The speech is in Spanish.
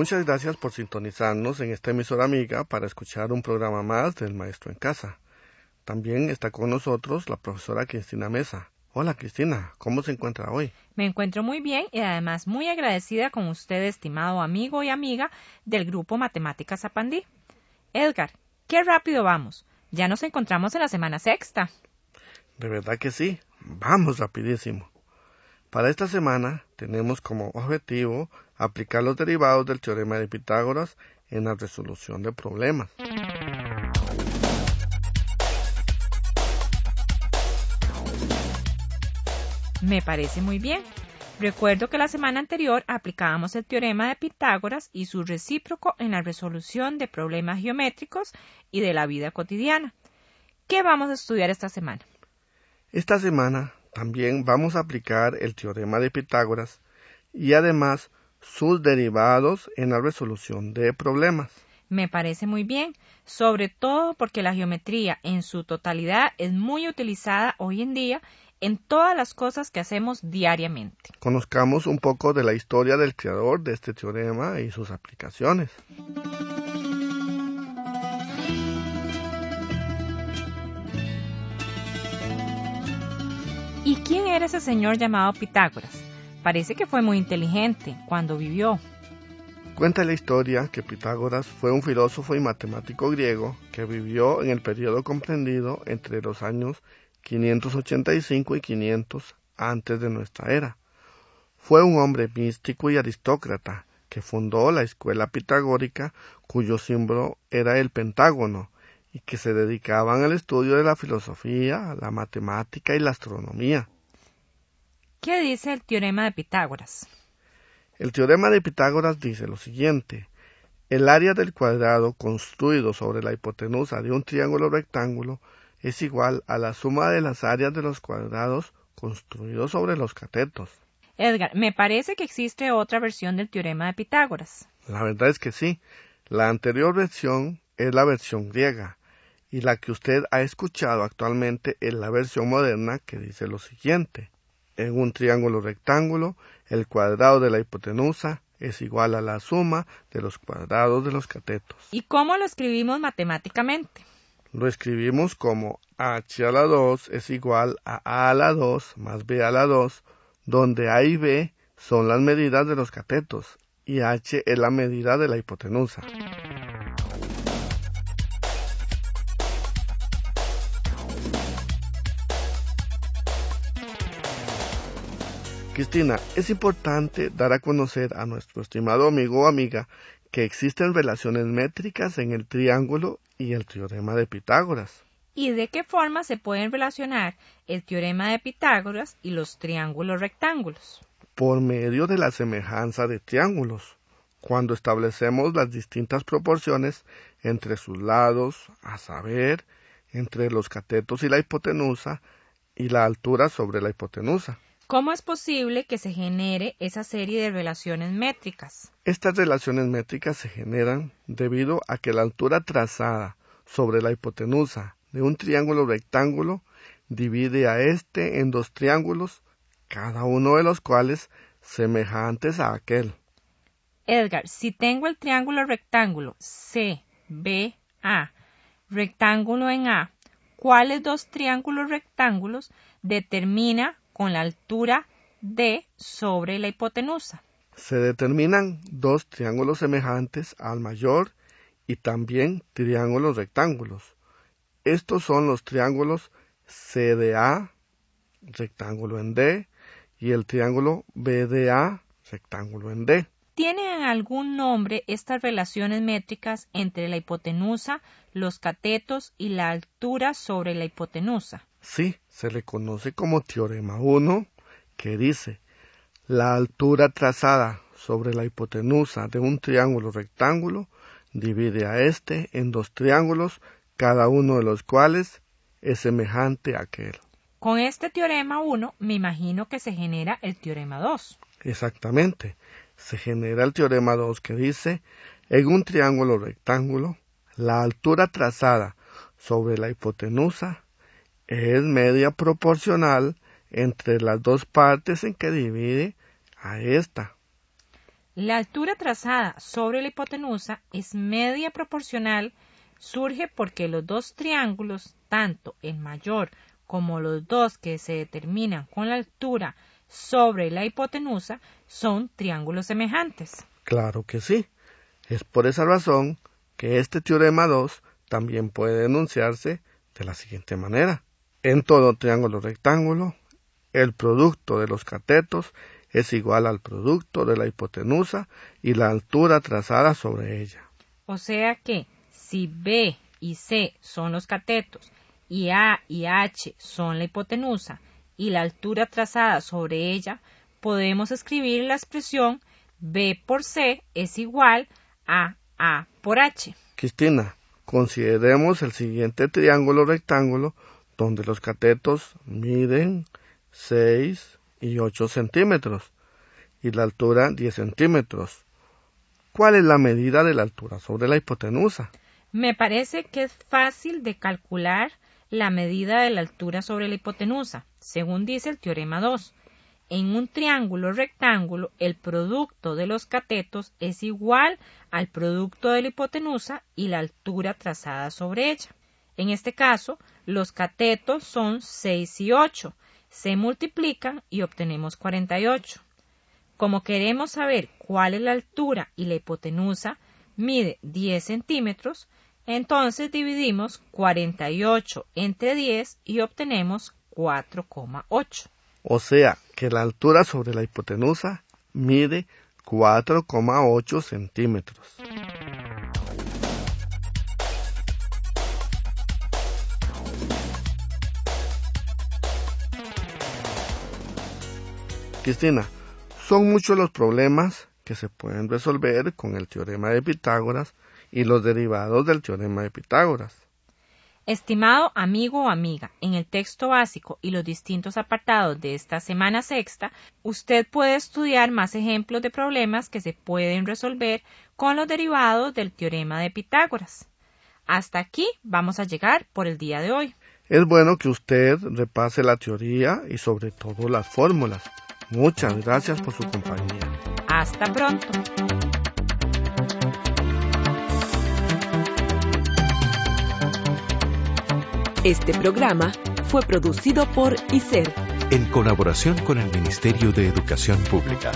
Muchas gracias por sintonizarnos en esta emisora amiga para escuchar un programa más del Maestro en Casa. También está con nosotros la profesora Cristina Mesa. Hola Cristina, ¿cómo se encuentra hoy? Me encuentro muy bien y además muy agradecida con usted, estimado amigo y amiga del grupo Matemáticas Apandí. Edgar, qué rápido vamos. Ya nos encontramos en la semana sexta. De verdad que sí, vamos rapidísimo. Para esta semana tenemos como objetivo aplicar los derivados del teorema de Pitágoras en la resolución de problemas. Me parece muy bien. Recuerdo que la semana anterior aplicábamos el teorema de Pitágoras y su recíproco en la resolución de problemas geométricos y de la vida cotidiana. ¿Qué vamos a estudiar esta semana? Esta semana también vamos a aplicar el teorema de Pitágoras y además sus derivados en la resolución de problemas. Me parece muy bien, sobre todo porque la geometría en su totalidad es muy utilizada hoy en día en todas las cosas que hacemos diariamente. Conozcamos un poco de la historia del creador de este teorema y sus aplicaciones. Quién era ese señor llamado Pitágoras? Parece que fue muy inteligente cuando vivió. Cuenta la historia que Pitágoras fue un filósofo y matemático griego que vivió en el periodo comprendido entre los años 585 y 500 antes de nuestra era. Fue un hombre místico y aristócrata que fundó la escuela pitagórica cuyo símbolo era el pentágono y que se dedicaban al estudio de la filosofía, la matemática y la astronomía. ¿Qué dice el teorema de Pitágoras? El teorema de Pitágoras dice lo siguiente. El área del cuadrado construido sobre la hipotenusa de un triángulo rectángulo es igual a la suma de las áreas de los cuadrados construidos sobre los catetos. Edgar, me parece que existe otra versión del teorema de Pitágoras. La verdad es que sí. La anterior versión es la versión griega, y la que usted ha escuchado actualmente es la versión moderna que dice lo siguiente. En un triángulo rectángulo, el cuadrado de la hipotenusa es igual a la suma de los cuadrados de los catetos. ¿Y cómo lo escribimos matemáticamente? Lo escribimos como h a la 2 es igual a a a la 2 más b a la 2, donde a y b son las medidas de los catetos y h es la medida de la hipotenusa. Cristina, es importante dar a conocer a nuestro estimado amigo o amiga que existen relaciones métricas en el triángulo y el teorema de Pitágoras. ¿Y de qué forma se pueden relacionar el teorema de Pitágoras y los triángulos rectángulos? Por medio de la semejanza de triángulos, cuando establecemos las distintas proporciones entre sus lados, a saber, entre los catetos y la hipotenusa, y la altura sobre la hipotenusa. ¿Cómo es posible que se genere esa serie de relaciones métricas? Estas relaciones métricas se generan debido a que la altura trazada sobre la hipotenusa de un triángulo rectángulo divide a este en dos triángulos, cada uno de los cuales semejantes a aquel. Edgar, si tengo el triángulo rectángulo C, B, A, rectángulo en A, ¿cuáles dos triángulos rectángulos determina con la altura D sobre la hipotenusa. Se determinan dos triángulos semejantes al mayor y también triángulos rectángulos. Estos son los triángulos CDA, rectángulo en D, y el triángulo BDA, rectángulo en D. ¿Tienen algún nombre estas relaciones métricas entre la hipotenusa, los catetos y la altura sobre la hipotenusa? Sí, se le conoce como teorema 1, que dice la altura trazada sobre la hipotenusa de un triángulo rectángulo divide a éste en dos triángulos, cada uno de los cuales es semejante a aquel. Con este teorema 1 me imagino que se genera el teorema 2. Exactamente. Se genera el teorema 2 que dice, en un triángulo rectángulo, la altura trazada sobre la hipotenusa es media proporcional entre las dos partes en que divide a esta. La altura trazada sobre la hipotenusa es media proporcional, surge porque los dos triángulos, tanto el mayor como los dos que se determinan con la altura sobre la hipotenusa, son triángulos semejantes. Claro que sí. Es por esa razón que este teorema 2 también puede enunciarse de la siguiente manera. En todo triángulo rectángulo, el producto de los catetos es igual al producto de la hipotenusa y la altura trazada sobre ella. O sea que si B y C son los catetos y A y H son la hipotenusa y la altura trazada sobre ella, podemos escribir la expresión B por C es igual a A por H. Cristina, consideremos el siguiente triángulo rectángulo donde los catetos miden 6 y 8 centímetros y la altura 10 centímetros. ¿Cuál es la medida de la altura sobre la hipotenusa? Me parece que es fácil de calcular la medida de la altura sobre la hipotenusa, según dice el teorema 2. En un triángulo rectángulo, el producto de los catetos es igual al producto de la hipotenusa y la altura trazada sobre ella. En este caso, los catetos son 6 y 8, se multiplican y obtenemos 48. Como queremos saber cuál es la altura y la hipotenusa mide 10 centímetros, entonces dividimos 48 entre 10 y obtenemos 4,8. O sea que la altura sobre la hipotenusa mide 4,8 centímetros. Cristina, son muchos los problemas que se pueden resolver con el teorema de Pitágoras y los derivados del teorema de Pitágoras. Estimado amigo o amiga, en el texto básico y los distintos apartados de esta semana sexta, usted puede estudiar más ejemplos de problemas que se pueden resolver con los derivados del teorema de Pitágoras. Hasta aquí vamos a llegar por el día de hoy. Es bueno que usted repase la teoría y sobre todo las fórmulas. Muchas gracias por su compañía. Hasta pronto. Este programa fue producido por ICER en colaboración con el Ministerio de Educación Pública.